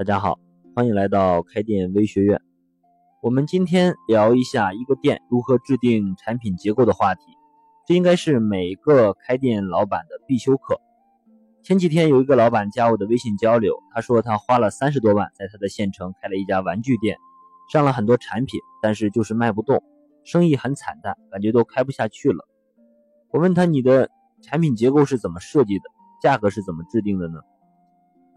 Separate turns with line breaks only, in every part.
大家好，欢迎来到开店微学院。我们今天聊一下一个店如何制定产品结构的话题。这应该是每个开店老板的必修课。前几天有一个老板加我的微信交流，他说他花了三十多万在他的县城开了一家玩具店，上了很多产品，但是就是卖不动，生意很惨淡，感觉都开不下去了。我问他你的产品结构是怎么设计的，价格是怎么制定的呢？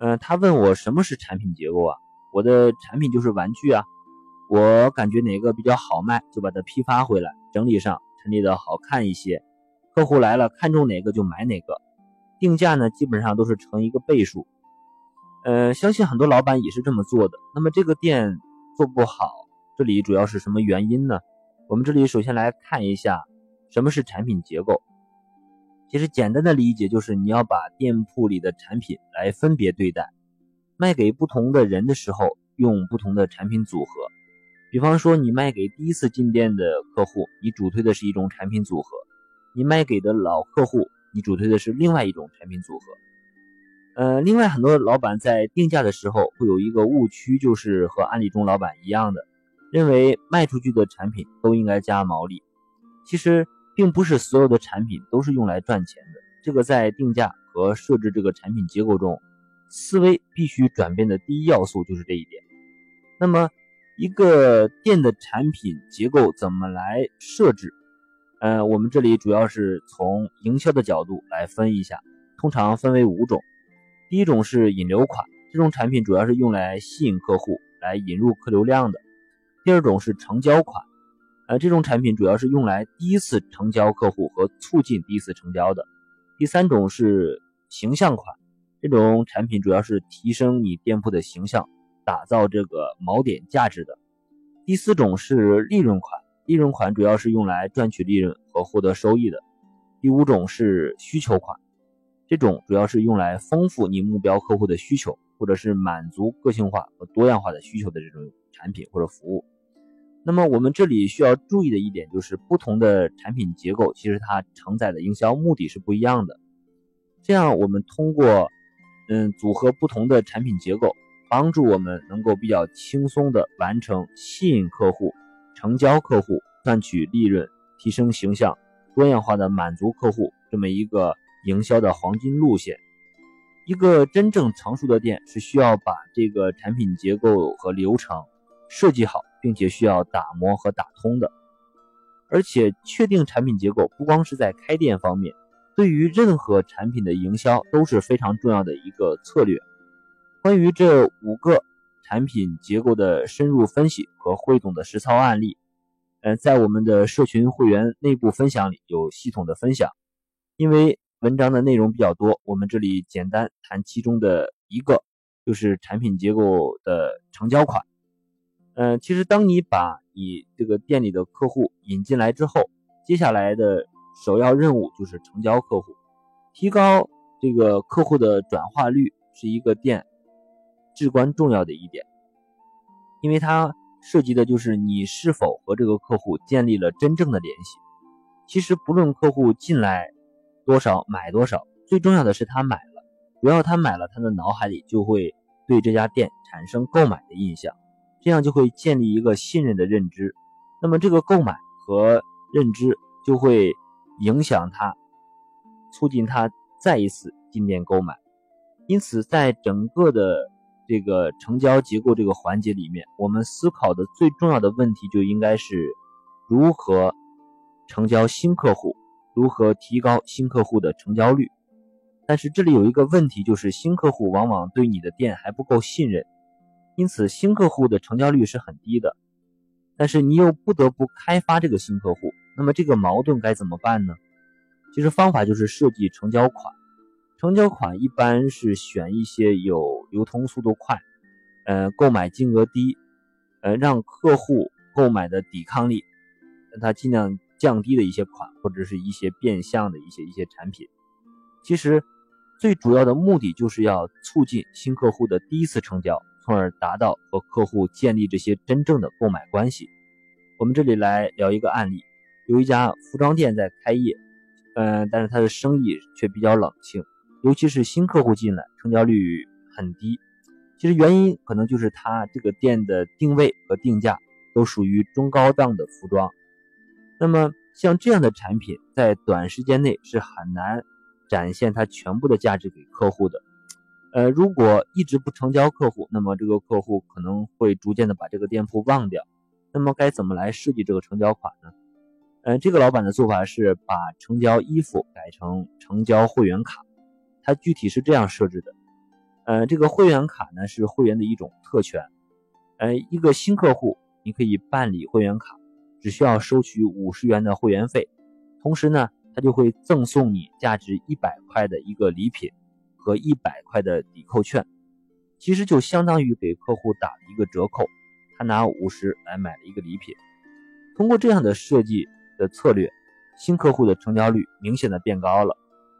嗯，他问我什么是产品结构啊？我的产品就是玩具啊，我感觉哪个比较好卖，就把它批发回来，整理上陈列的好看一些，客户来了看中哪个就买哪个，定价呢基本上都是成一个倍数。呃，相信很多老板也是这么做的。那么这个店做不好，这里主要是什么原因呢？我们这里首先来看一下什么是产品结构。其实简单的理解就是你要把店铺里的产品来分别对待，卖给不同的人的时候用不同的产品组合。比方说你卖给第一次进店的客户，你主推的是一种产品组合；你卖给的老客户，你主推的是另外一种产品组合。呃，另外很多老板在定价的时候会有一个误区，就是和案例中老板一样的，认为卖出去的产品都应该加毛利。其实。并不是所有的产品都是用来赚钱的，这个在定价和设置这个产品结构中，思维必须转变的第一要素就是这一点。那么，一个店的产品结构怎么来设置？呃，我们这里主要是从营销的角度来分一下，通常分为五种。第一种是引流款，这种产品主要是用来吸引客户来引入客流量的。第二种是成交款。呃，这种产品主要是用来第一次成交客户和促进第一次成交的。第三种是形象款，这种产品主要是提升你店铺的形象，打造这个锚点价值的。第四种是利润款，利润款主要是用来赚取利润和获得收益的。第五种是需求款，这种主要是用来丰富你目标客户的需求，或者是满足个性化和多样化的需求的这种产品或者服务。那么我们这里需要注意的一点就是，不同的产品结构其实它承载的营销目的是不一样的。这样我们通过嗯组合不同的产品结构，帮助我们能够比较轻松的完成吸引客户、成交客户、赚取利润、提升形象、多样化的满足客户这么一个营销的黄金路线。一个真正成熟的店是需要把这个产品结构和流程设计好。并且需要打磨和打通的，而且确定产品结构不光是在开店方面，对于任何产品的营销都是非常重要的一个策略。关于这五个产品结构的深入分析和汇总的实操案例，嗯，在我们的社群会员内部分享里有系统的分享。因为文章的内容比较多，我们这里简单谈其中的一个，就是产品结构的成交款。嗯，其实当你把你这个店里的客户引进来之后，接下来的首要任务就是成交客户，提高这个客户的转化率是一个店至关重要的一点，因为它涉及的就是你是否和这个客户建立了真正的联系。其实不论客户进来多少买多少，最重要的是他买了，只要他买了，他的脑海里就会对这家店产生购买的印象。这样就会建立一个信任的认知，那么这个购买和认知就会影响他，促进他再一次进店购买。因此，在整个的这个成交结构这个环节里面，我们思考的最重要的问题就应该是如何成交新客户，如何提高新客户的成交率。但是这里有一个问题，就是新客户往往对你的店还不够信任。因此，新客户的成交率是很低的，但是你又不得不开发这个新客户，那么这个矛盾该怎么办呢？其实方法就是设计成交款。成交款一般是选一些有流通速度快，呃，购买金额低，呃，让客户购买的抵抗力，让他尽量降低的一些款，或者是一些变相的一些一些产品。其实最主要的目的就是要促进新客户的第一次成交。从而达到和客户建立这些真正的购买关系。我们这里来聊一个案例：有一家服装店在开业，嗯，但是它的生意却比较冷清，尤其是新客户进来，成交率很低。其实原因可能就是它这个店的定位和定价都属于中高档的服装。那么像这样的产品，在短时间内是很难展现它全部的价值给客户的。呃，如果一直不成交客户，那么这个客户可能会逐渐的把这个店铺忘掉。那么该怎么来设计这个成交款呢？呃，这个老板的做法是把成交衣服改成成交会员卡，他具体是这样设置的。呃，这个会员卡呢是会员的一种特权。呃，一个新客户你可以办理会员卡，只需要收取五十元的会员费，同时呢，他就会赠送你价值一百块的一个礼品和一百块的抵扣券，其实就相当于给客户打了一个折扣，他拿五十来买了一个礼品。通过这样的设计的策略，新客户的成交率明显的变高了，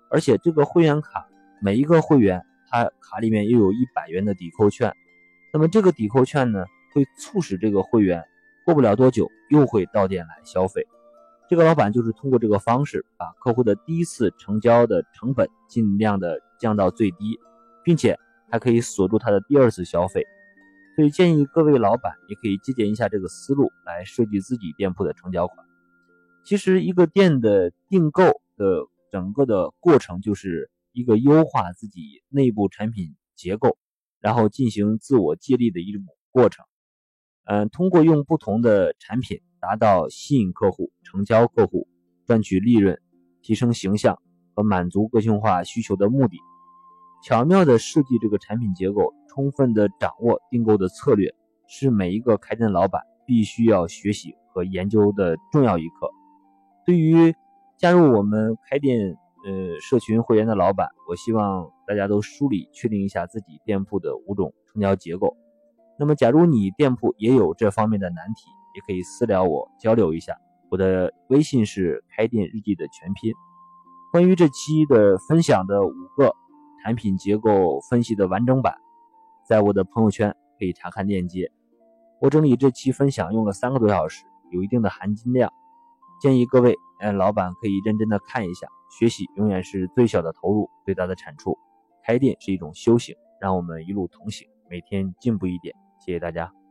而且这个会员卡每一个会员。他卡里面又有一百元的抵扣券，那么这个抵扣券呢，会促使这个会员过不了多久又会到店来消费。这个老板就是通过这个方式，把客户的第一次成交的成本尽量的降到最低，并且还可以锁住他的第二次消费。所以建议各位老板也可以借鉴一下这个思路来设计自己店铺的成交款。其实一个店的订购的整个的过程就是。一个优化自己内部产品结构，然后进行自我激励的一种过程。嗯，通过用不同的产品达到吸引客户、成交客户、赚取利润、提升形象和满足个性化需求的目的，巧妙的设计这个产品结构，充分的掌握订购的策略，是每一个开店老板必须要学习和研究的重要一课。对于加入我们开店。呃，社群会员的老板，我希望大家都梳理确定一下自己店铺的五种成交结构。那么，假如你店铺也有这方面的难题，也可以私聊我交流一下。我的微信是开店日记的全拼。关于这期的分享的五个产品结构分析的完整版，在我的朋友圈可以查看链接。我整理这期分享用了三个多小时，有一定的含金量，建议各位，呃，老板可以认真的看一下。学习永远是最小的投入，最大的产出。开店是一种修行，让我们一路同行，每天进步一点。谢谢大家。